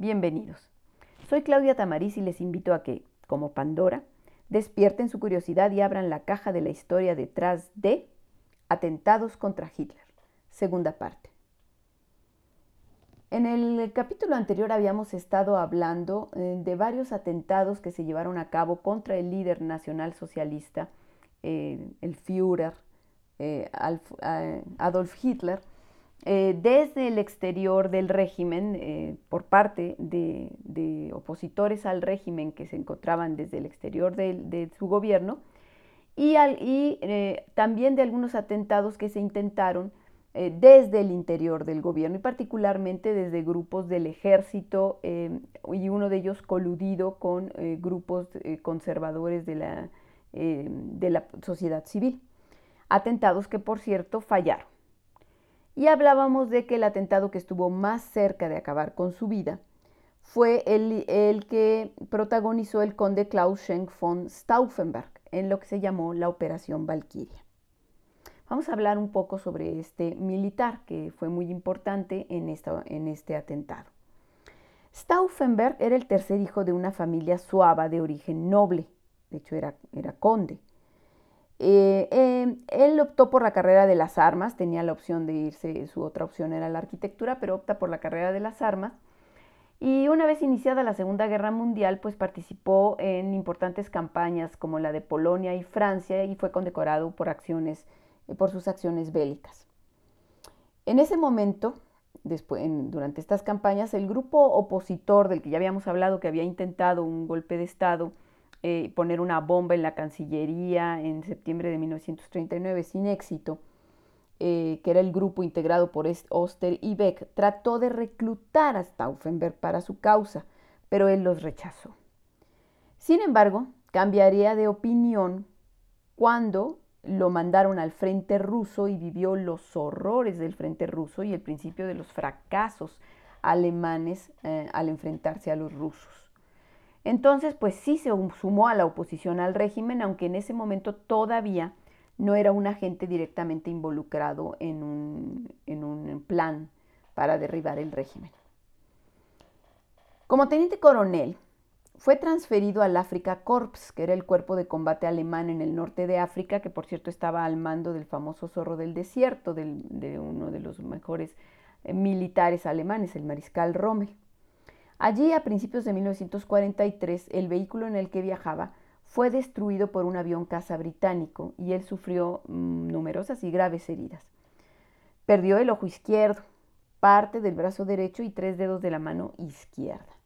Bienvenidos. Soy Claudia Tamariz y les invito a que, como Pandora, despierten su curiosidad y abran la caja de la historia detrás de Atentados contra Hitler, segunda parte. En el capítulo anterior habíamos estado hablando eh, de varios atentados que se llevaron a cabo contra el líder nacional socialista, eh, el Führer, eh, Adolf Hitler, desde el exterior del régimen, por parte de, opositores al régimen que se encontraban desde el exterior de, su gobierno, y, y también de algunos atentados que se intentaron eh, desde el interior del gobierno y particularmente desde grupos del ejército eh, y uno de ellos coludido con eh, grupos conservadores de la, de la sociedad civil. Atentados que por cierto fallaron. Y hablábamos de que el atentado que estuvo más cerca de acabar con su vida fue el, que protagonizó el conde Klaus Schenk von Stauffenberg en lo que se llamó la Operación Valkyria. Vamos a hablar un poco sobre este militar que fue muy importante en, este atentado. Stauffenberg era el tercer hijo de una familia suava de origen noble, de hecho era conde. Eh, eh, él optó por la carrera de las armas, tenía la opción de irse, su otra opción era la arquitectura, pero opta por la carrera de las armas. Y una vez iniciada la Segunda Guerra Mundial, pues participó en importantes campañas como la de Polonia y Francia y fue condecorado por acciones por sus acciones bélicas. En ese momento, durante estas campañas, el grupo opositor del que ya habíamos hablado, que había intentado un golpe de Estado, eh, poner una bomba en la Cancillería en septiembre de 1939 sin éxito, eh, que era el grupo integrado por Oster y Beck, trató de reclutar a Stauffenberg para su causa, pero él los rechazó. Sin embargo, cambiaría de opinión cuando lo mandaron al frente ruso y vivió los horrores del frente ruso y el principio de los fracasos alemanes eh, al enfrentarse a los rusos. Entonces, pues sí se sumó a la oposición al régimen, aunque en ese momento todavía no era un agente directamente involucrado en un, en un plan para derribar el régimen. Como teniente coronel, fue transferido al Afrika Korps, que era el cuerpo de combate alemán en el norte de África, que por cierto estaba al mando del famoso zorro del desierto, de uno de los mejores eh, militares alemanes, el mariscal Rommel. Allí, a principios de 1943, el vehículo en el que viajaba fue destruido por un avión caza británico y él sufrió mm, numerosas y graves heridas. Perdió el ojo izquierdo, parte del brazo derecho y tres dedos de la mano izquierda.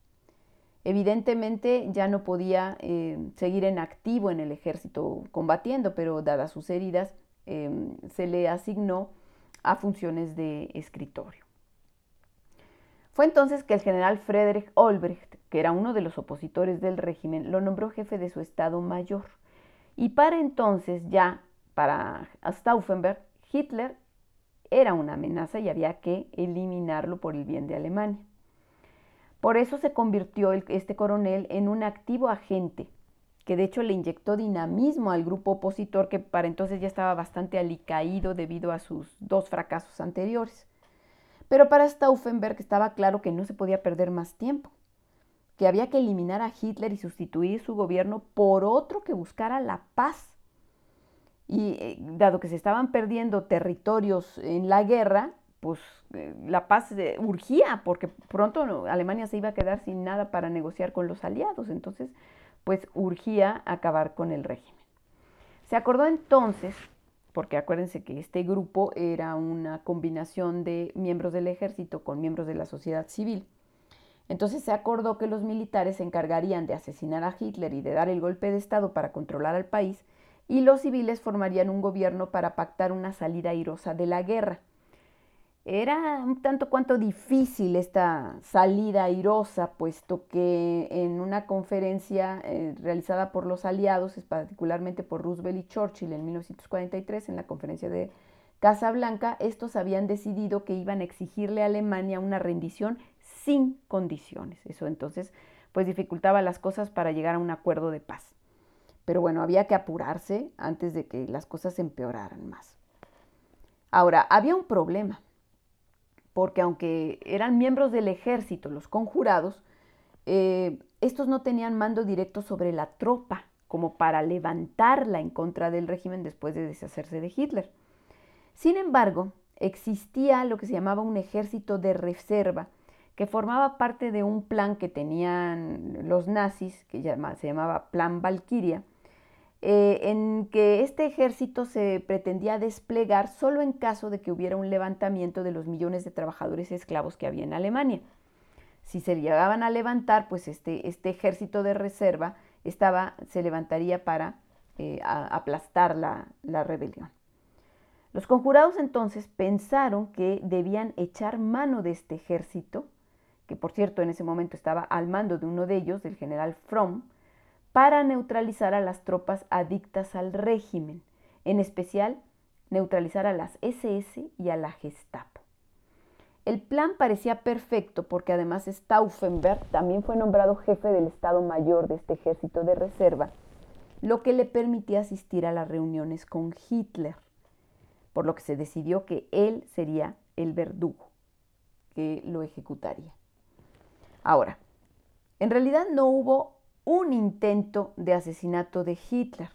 Evidentemente ya no podía eh, seguir en activo en el ejército combatiendo, pero dadas sus heridas, em, se le asignó a funciones de escritorio. Fue entonces que el general Friedrich Olbricht, que era uno de los opositores del régimen, lo nombró jefe de su Estado Mayor. Y para entonces ya, para Stauffenberg, Hitler era una amenaza y había que eliminarlo por el bien de Alemania. Por eso se convirtió este coronel en un activo agente, que de hecho le inyectó dinamismo al grupo opositor que para entonces ya estaba bastante alicaído debido a sus dos fracasos anteriores. Pero para Stauffenberg estaba claro que no se podía perder más tiempo, que había que eliminar a Hitler y sustituir su gobierno por otro que buscara la paz. Y eh, dado que se estaban perdiendo territorios en la guerra, pues eh, la paz urgía, porque pronto Alemania se iba a quedar sin nada para negociar con los aliados, entonces pues urgía acabar con el régimen. Se acordó entonces, porque acuérdense que este grupo era una combinación de miembros del ejército con miembros de la sociedad civil, entonces se acordó que los militares se encargarían de asesinar a Hitler y de dar el golpe de Estado para controlar al país, y los civiles formarían un gobierno para pactar una salida airosa de la guerra. Era un tanto cuanto difícil esta salida airosa, puesto que en una conferencia eh, realizada por los aliados, particularmente por Roosevelt y Churchill en 1943, en la conferencia de Casablanca, estos habían decidido que iban a exigirle a Alemania una rendición sin condiciones. Eso entonces pues dificultaba las cosas para llegar a un acuerdo de paz. Pero bueno, había que apurarse antes de que las cosas empeoraran más. Ahora, había un problema porque aunque eran miembros del ejército, los conjurados, eh, estos no tenían mando directo sobre la tropa como para levantarla en contra del régimen después de deshacerse de Hitler. Sin embargo, existía lo que se llamaba un ejército de reserva, que formaba parte de un plan que tenían los nazis, que se llamaba Plan Valkyria, eh, en que este ejército se pretendía desplegar solo en caso de que hubiera un levantamiento de los millones de trabajadores esclavos que había en Alemania. Si se llegaban a levantar, pues este, este ejército de reserva estaba, se levantaría para eh, aplastar la, la rebelión. Los conjurados entonces pensaron que debían echar mano de este ejército, que por cierto en ese momento estaba al mando de uno de ellos, del general Fromm, para neutralizar a las tropas adictas al régimen, en especial neutralizar a las SS y a la Gestapo. El plan parecía perfecto porque además Stauffenberg también fue nombrado jefe del Estado Mayor de este ejército de reserva, lo que le permitía asistir a las reuniones con Hitler por lo que se decidió que él sería el verdugo que lo ejecutaría. Ahora, en realidad no hubo un intento de asesinato de Hitler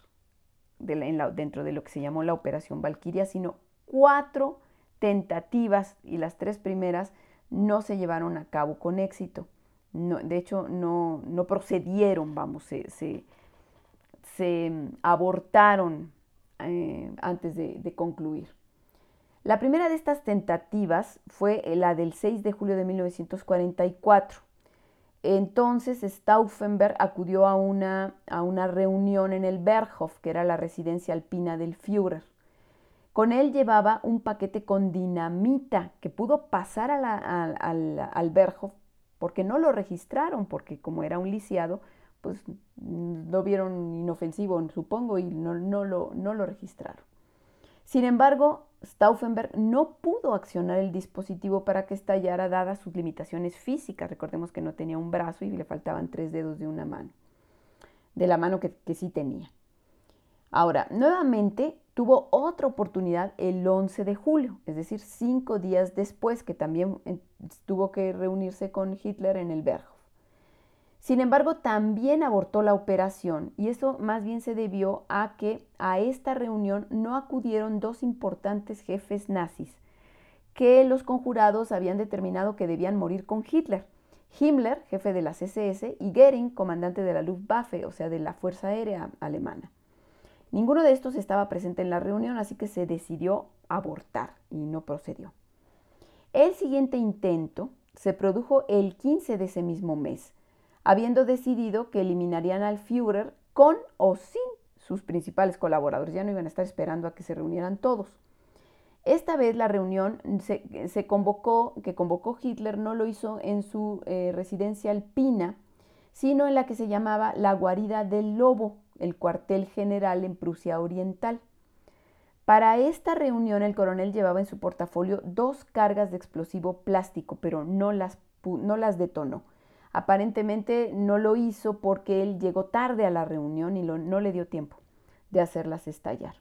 dentro de lo que se llamó la Operación Valkyria, sino cuatro tentativas y las tres primeras no se llevaron a cabo con éxito. de hecho, no, procedieron, vamos, se, se abortaron eh, antes de, concluir. La primera de estas tentativas fue la del 6 de julio de 1944. Entonces Stauffenberg acudió a una, a una reunión en el Berghof, que era la residencia alpina del Führer. Con él llevaba un paquete con dinamita que pudo pasar al, Berghof porque no lo registraron, porque como era un lisiado, pues mm, lo vieron inofensivo, supongo, y no, no, lo, no lo registraron. Sin embargo, Stauffenberg no pudo accionar el dispositivo para que estallara dadas sus limitaciones físicas. Recordemos que no tenía un brazo y le faltaban tres dedos de una mano, de la mano que, que sí tenía. Ahora, nuevamente tuvo otra oportunidad el 11 de julio, es decir, cinco días después que también tuvo que reunirse con Hitler en el Berghof. Sin embargo, también abortó la operación y eso más bien se debió a que a esta reunión no acudieron dos importantes jefes nazis que los conjurados habían determinado que debían morir con Hitler. Himmler, jefe de las SS, y Goering, comandante de la Luftwaffe, o sea, de la Fuerza Aérea Alemana. Ninguno de estos estaba presente en la reunión, así que se decidió abortar y no procedió. El siguiente intento se produjo el 15 de ese mismo mes, habiendo decidido que eliminarían al Führer con o sin sus principales colaboradores. Ya no iban a estar esperando a que se reunieran todos. Esta vez la reunión se, convocó, que convocó Hitler no lo hizo en su eh, residencia alpina, sino en la que se llamaba la guarida del lobo, el cuartel general en Prusia Oriental. Para esta reunión el coronel llevaba en su portafolio dos cargas de explosivo plástico, pero no las, no las detonó. Aparentemente no lo hizo porque él llegó tarde a la reunión y no le dio tiempo de hacerlas estallar.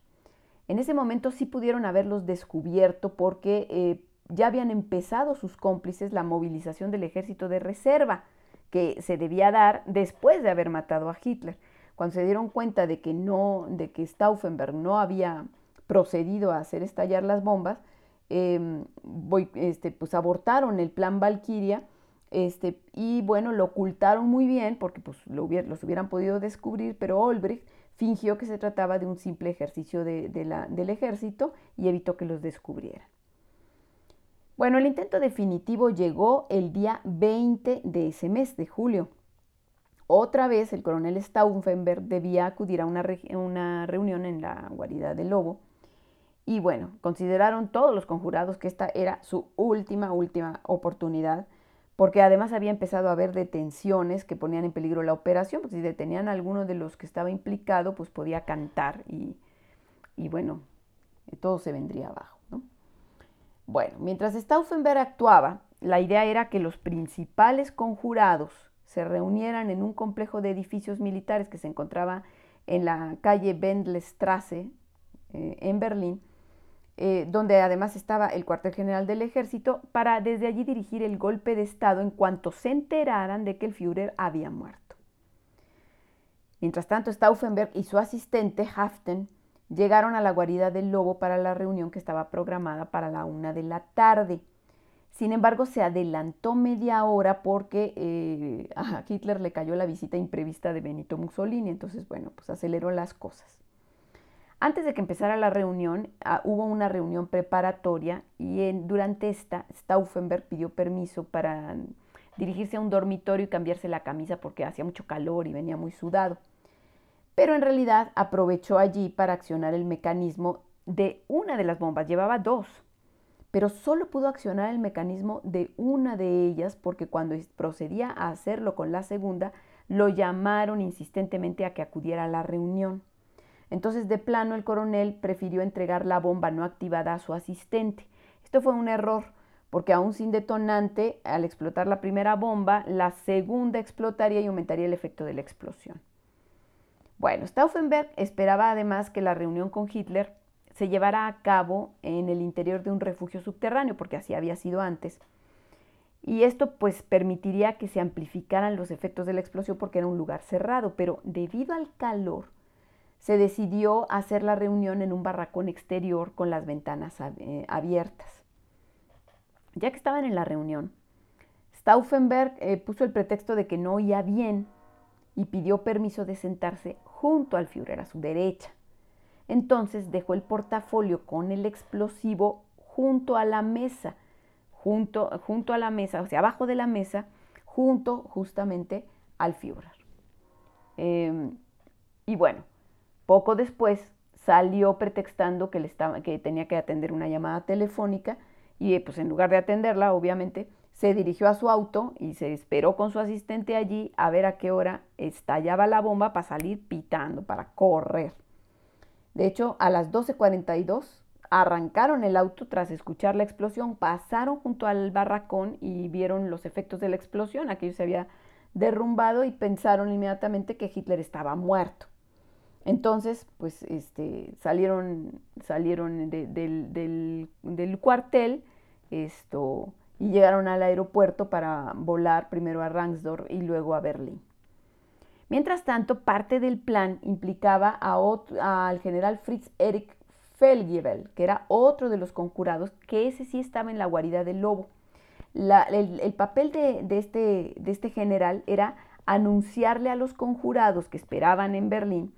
En ese momento sí pudieron haberlos descubierto porque eh, ya habían empezado sus cómplices la movilización del ejército de reserva que se debía dar después de haber matado a Hitler. Cuando se dieron cuenta de que no, de que Stauffenberg no había procedido a hacer estallar las bombas, em, este, pues abortaron el plan Valkyria este, y bueno, lo ocultaron muy bien porque pues, lo los hubieran podido descubrir, pero Olbrich fingió que se trataba de un simple ejercicio del ejército y evitó que los descubrieran. Bueno, el intento definitivo llegó el día 20 de ese mes, de julio. Otra vez el coronel Stauffenberg debía acudir a una, una reunión en la guarida del lobo. Y bueno, consideraron todos los conjurados que esta era su última, última oportunidad porque además había empezado a haber detenciones que ponían en peligro la operación, porque si detenían a alguno de los que estaba implicado, pues podía cantar y, bueno, todo se vendría abajo. Bueno, mientras Stauffenberg actuaba, la idea era que los principales conjurados se reunieran en un complejo de edificios militares que se encontraba en la calle Wendlestrasse, eh, en Berlín, eh, donde además estaba el cuartel general del ejército, para desde allí dirigir el golpe de Estado en cuanto se enteraran de que el Führer había muerto. Mientras tanto, Stauffenberg y su asistente, Haften, llegaron a la guarida del lobo para la reunión que estaba programada para la una de la tarde. Sin embargo, se adelantó media hora porque eh, a Hitler le cayó la visita imprevista de Benito Mussolini, entonces, bueno, pues aceleró las cosas. Antes de que empezara la reunión, ah, hubo una reunión preparatoria y durante esta, Stauffenberg pidió permiso para dirigirse a un dormitorio y cambiarse la camisa porque hacía mucho calor y venía muy sudado. Pero en realidad aprovechó allí para accionar el mecanismo de una de las bombas. Llevaba dos, pero solo pudo accionar el mecanismo de una de ellas porque cuando procedía a hacerlo con la segunda, lo llamaron insistentemente a que acudiera a la reunión. Entonces, de plano, el coronel prefirió entregar la bomba no activada a su asistente. Esto fue un error, porque aún sin detonante, al explotar la primera bomba, la segunda explotaría y aumentaría el efecto de la explosión. Bueno, Stauffenberg esperaba además que la reunión con Hitler se llevara a cabo en el interior de un refugio subterráneo, porque así había sido antes. Y esto pues permitiría que se amplificaran los efectos de la explosión porque era un lugar cerrado, pero debido al calor, se decidió hacer la reunión en un barracón exterior con las ventanas eh, abiertas. Ya que estaban en la reunión, Stauffenberg eh, puso el pretexto de que no oía bien y pidió permiso de sentarse junto al Führer a su derecha. Entonces dejó el portafolio con el explosivo junto a la mesa, junto, a la mesa, o sea, abajo de la mesa, junto justamente al Führer. Em, y bueno, poco después salió pretextando que, tenía que atender una llamada telefónica y pues en lugar de atenderla, obviamente, se dirigió a su auto y se esperó con su asistente allí a ver a qué hora estallaba la bomba para salir pitando, para correr. De hecho, a las 12.42 arrancaron el auto tras escuchar la explosión, pasaron junto al barracón y vieron los efectos de la explosión, aquello se había derrumbado y pensaron inmediatamente que Hitler estaba muerto. Entonces, pues este, salieron, salieron del, cuartel esto, y llegaron al aeropuerto para volar primero a Rangsdorf y luego a Berlín. Mientras tanto, parte del plan implicaba a al general Fritz Erich Felgebel, que era otro de los conjurados, que ese sí estaba en la guarida del lobo. el, papel de, este, de este general era anunciarle a los conjurados que esperaban en Berlín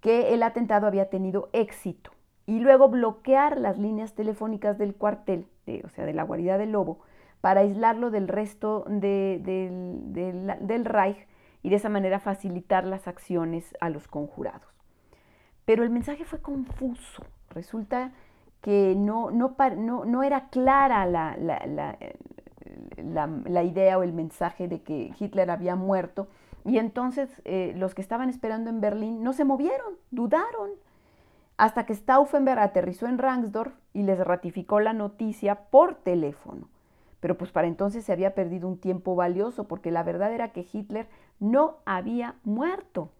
que el atentado había tenido éxito y luego bloquear las líneas telefónicas del cuartel, o sea, de la guarida del lobo, para aislarlo del resto del Reich y de esa manera facilitar las acciones a los conjurados. Pero el mensaje fue confuso. Resulta que no, no, no, era clara la, la, idea o el mensaje de que Hitler había muerto y entonces eh, los que estaban esperando en Berlín no se movieron, dudaron, hasta que Stauffenberg aterrizó en Rangsdorf y les ratificó la noticia por teléfono. Pero pues para entonces se había perdido un tiempo valioso porque la verdad era que Hitler no había muerto,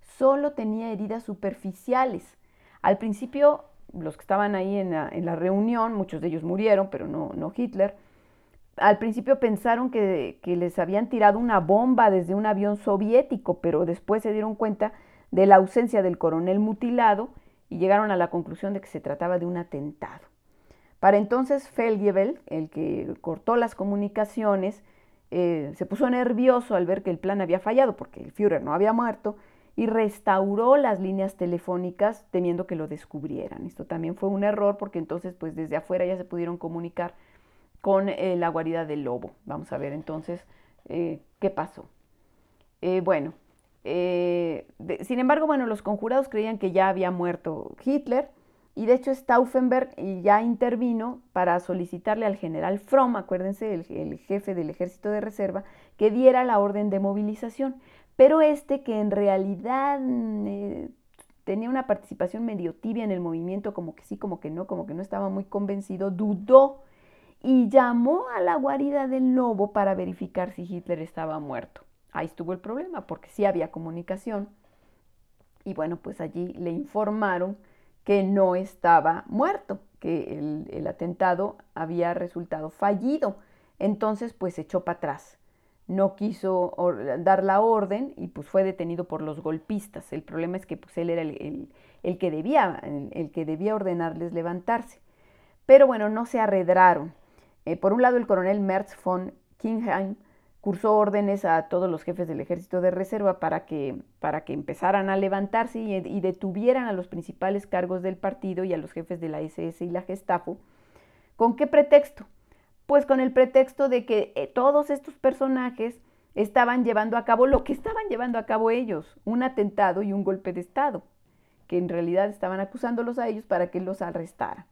solo tenía heridas superficiales. Al principio los que estaban ahí en la, reunión, muchos de ellos murieron, pero no, no Hitler, al principio pensaron que, les habían tirado una bomba desde un avión soviético, pero después se dieron cuenta de la ausencia del coronel mutilado y llegaron a la conclusión de que se trataba de un atentado. Para entonces Feldjebel, el que cortó las comunicaciones, eh, se puso nervioso al ver que el plan había fallado porque el Führer no había muerto y restauró las líneas telefónicas temiendo que lo descubrieran. Esto también fue un error porque entonces pues desde afuera ya se pudieron comunicar con eh, la guarida del lobo. Vamos a ver entonces eh, qué pasó. Eh, bueno, sin embargo, bueno, los conjurados creían que ya había muerto Hitler y de hecho Stauffenberg ya intervino para solicitarle al general Fromm, acuérdense, el, el jefe del ejército de reserva, que diera la orden de movilización. Pero este, que en realidad tenía una participación medio tibia en el movimiento, como que sí, como que no, como que no estaba muy convencido, dudó y llamó a la guarida del lobo para verificar si Hitler estaba muerto. Ahí estuvo el problema, porque sí había comunicación. Y bueno, pues allí le informaron que no estaba muerto, que el, el atentado había resultado fallido. Entonces, pues echó para atrás no quiso dar la orden y pues fue detenido por los golpistas. El problema es que pues él era el, que, debía, el, que debía ordenarles levantarse. Pero bueno, no se arredraron. Eh, por un lado, el coronel Merz von Kingheim cursó órdenes a todos los jefes del ejército de reserva para que, para que empezaran a levantarse y, detuvieran a los principales cargos del partido y a los jefes de la SS y la Gestapo. ¿Con qué pretexto? Pues con el pretexto de que eh, todos estos personajes estaban llevando a cabo lo que estaban llevando a cabo ellos, un atentado y un golpe de Estado, que en realidad estaban acusándolos a ellos para que los arrestaran.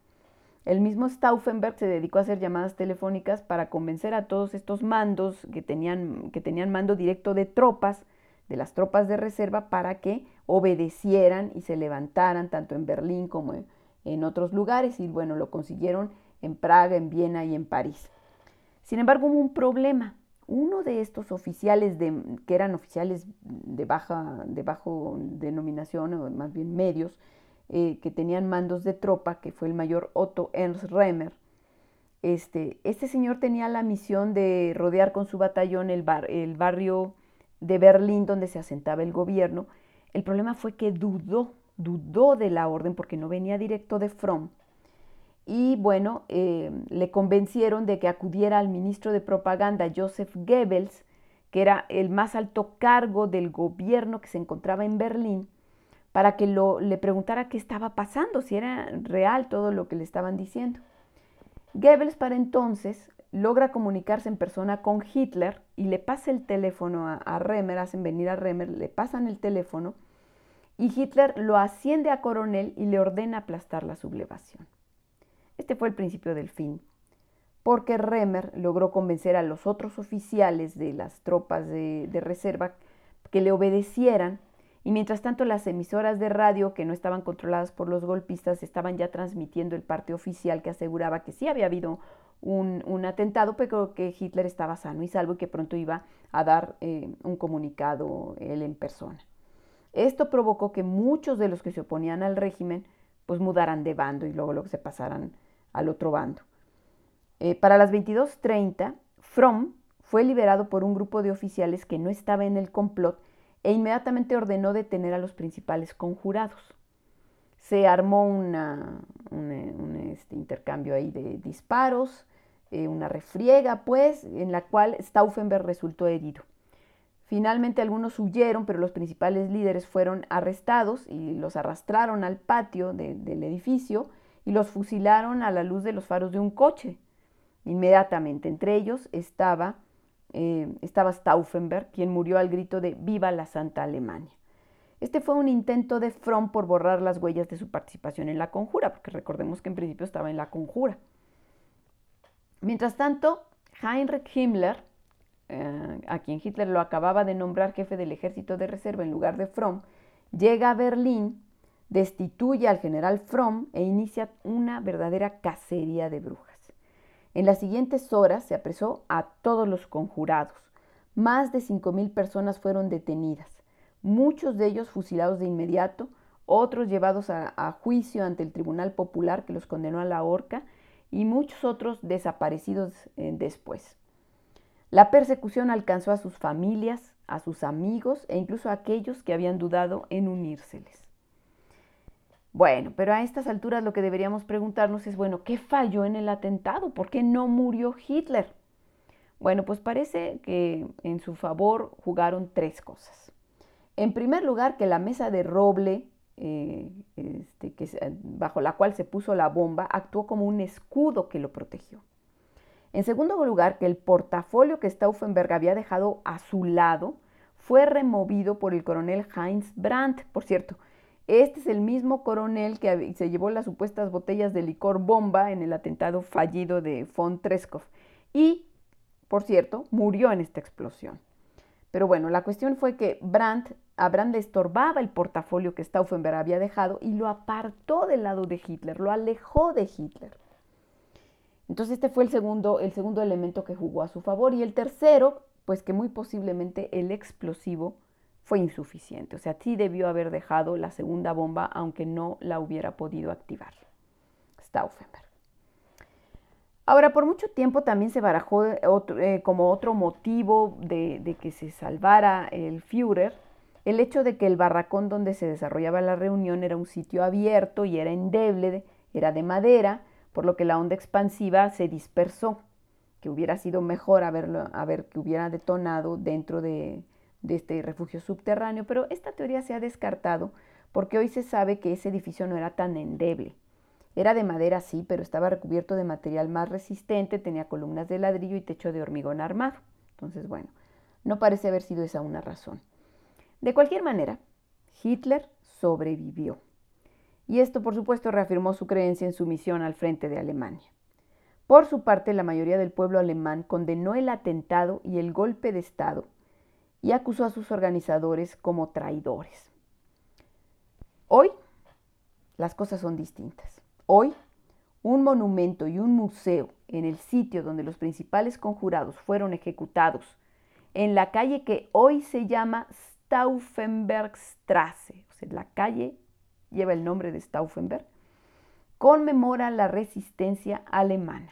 El mismo Stauffenberg se dedicó a hacer llamadas telefónicas para convencer a todos estos mandos que tenían, que tenían mando directo de tropas, de las tropas de reserva, para que obedecieran y se levantaran tanto en Berlín como en, otros lugares. Y bueno, lo consiguieron en Praga, en Viena y en París. Sin embargo, hubo un problema. Uno de estos oficiales, de, que eran oficiales de baja, de bajo denominación, o más bien medios, eh, que tenían mandos de tropa, que fue el mayor Otto Ernst Remer, este, este señor tenía la misión de rodear con su batallón el, el barrio de Berlín donde se asentaba el gobierno. El problema fue que dudó, dudó de la orden porque no venía directo de Fromm y bueno, eh, le convencieron de que acudiera al ministro de propaganda Joseph Goebbels, que era el más alto cargo del gobierno que se encontraba en Berlín, para que lo, le preguntara qué estaba pasando, si era real todo lo que le estaban diciendo. Goebbels para entonces logra comunicarse en persona con Hitler y le pasa el teléfono a, a Remer, hacen venir a Remer, le pasan el teléfono y Hitler lo asciende a coronel y le ordena aplastar la sublevación. Este fue el principio del fin, porque Remer logró convencer a los otros oficiales de las tropas de, reserva que le obedecieran y mientras tanto las emisoras de radio que no estaban controladas por los golpistas estaban ya transmitiendo el parte oficial que aseguraba que sí había habido un, atentado, pero que Hitler estaba sano y salvo y que pronto iba a dar eh, un comunicado él en persona. Esto provocó que muchos de los que se oponían al régimen pues mudaran de bando y luego, luego se pasaran al otro bando. Eh, para las 22.30, Fromm fue liberado por un grupo de oficiales que no estaba en el complot e inmediatamente ordenó detener a los principales conjurados. Se armó un, este, intercambio ahí de disparos, eh, una refriega, pues, en la cual Stauffenberg resultó herido. Finalmente algunos huyeron, pero los principales líderes fueron arrestados y los arrastraron al patio del edificio y los fusilaron a la luz de los faros de un coche. Inmediatamente, entre ellos estaba, eh, estaba Stauffenberg, quien murió al grito de Viva la Santa Alemania. Este fue un intento de Fromm por borrar las huellas de su participación en la conjura, porque recordemos que en principio estaba en la conjura. Mientras tanto, Heinrich Himmler, eh, a quien Hitler lo acababa de nombrar jefe del ejército de reserva en lugar de Fromm, llega a Berlín destituye al general Fromm e inicia una verdadera cacería de brujas. En las siguientes horas se apresó a todos los conjurados. Más de 5.000 personas fueron detenidas, muchos de ellos fusilados de inmediato, otros llevados a, juicio ante el Tribunal Popular que los condenó a la horca y muchos otros desaparecidos eh, después. La persecución alcanzó a sus familias, a sus amigos e incluso a aquellos que habían dudado en unírseles. Bueno, pero a estas alturas lo que deberíamos preguntarnos es, bueno, ¿qué falló en el atentado? ¿Por qué no murió Hitler? Bueno, pues parece que en su favor jugaron tres cosas. En primer lugar, que la mesa de roble eh, este, bajo la cual se puso la bomba actuó como un escudo que lo protegió. En segundo lugar, que el portafolio que Stauffenberg había dejado a su lado fue removido por el coronel Heinz Brandt. Por cierto, este es el mismo coronel que se llevó las supuestas botellas de licor bomba en el atentado fallido de von Treskov y, por cierto, murió en esta explosión. Pero bueno, la cuestión fue que Brandt, a Brandt le estorbaba el portafolio que Stauffenberg había dejado y lo apartó del lado de Hitler, lo alejó de Hitler. Entonces este fue el segundo, el segundo elemento que jugó a su favor. Y el tercero, pues que muy posiblemente el explosivo fue insuficiente. O sea, sí debió haber dejado la segunda bomba, aunque no la hubiera podido activar. Stauffenberg. Ahora, por mucho tiempo también se barajó eh, como otro motivo de, que se salvara el Führer el hecho de que el barracón donde se desarrollaba la reunión era un sitio abierto y era endeble, era de madera, por lo que la onda expansiva se dispersó, que hubiera sido mejor haberlo, haber, que hubiera detonado dentro de, de este refugio subterráneo, pero esta teoría se ha descartado porque hoy se sabe que ese edificio no era tan endeble. Era de madera, sí, pero estaba recubierto de material más resistente, tenía columnas de ladrillo y techo de hormigón armado. Entonces, bueno, no parece haber sido esa una razón. De cualquier manera, Hitler sobrevivió. Y esto, por supuesto, reafirmó su creencia en su misión al frente de Alemania. Por su parte, la mayoría del pueblo alemán condenó el atentado y el golpe de Estado y acusó a sus organizadores como traidores. Hoy las cosas son distintas. Hoy, un monumento y un museo en el sitio donde los principales conjurados fueron ejecutados, en la calle que hoy se llama Stauffenbergstrasse, o sea, la calle lleva el nombre de Stauffenberg, conmemora la resistencia alemana.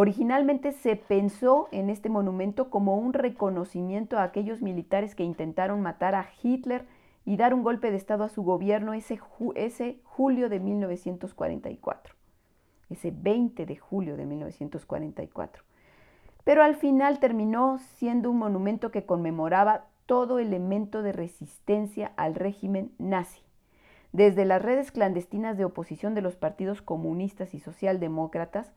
Originalmente se pensó en este monumento como un reconocimiento a aquellos militares que intentaron matar a Hitler y dar un golpe de Estado a su gobierno ese, ese julio de 1944, ese 20 de julio de 1944. Pero al final terminó siendo un monumento que conmemoraba todo elemento de resistencia al régimen nazi, desde las redes clandestinas de oposición de los partidos comunistas y socialdemócratas,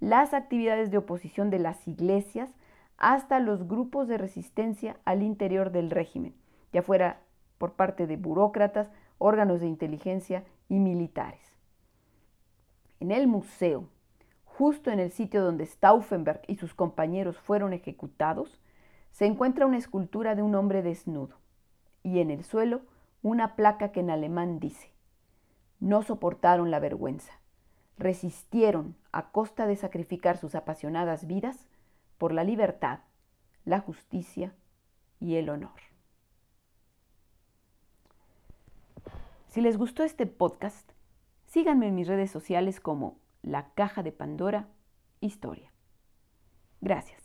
las actividades de oposición de las iglesias hasta los grupos de resistencia al interior del régimen, ya fuera por parte de burócratas, órganos de inteligencia y militares. En el museo, justo en el sitio donde Stauffenberg y sus compañeros fueron ejecutados, se encuentra una escultura de un hombre desnudo y en el suelo una placa que en alemán dice, no soportaron la vergüenza, resistieron a costa de sacrificar sus apasionadas vidas por la libertad, la justicia y el honor. Si les gustó este podcast, síganme en mis redes sociales como La Caja de Pandora Historia. Gracias.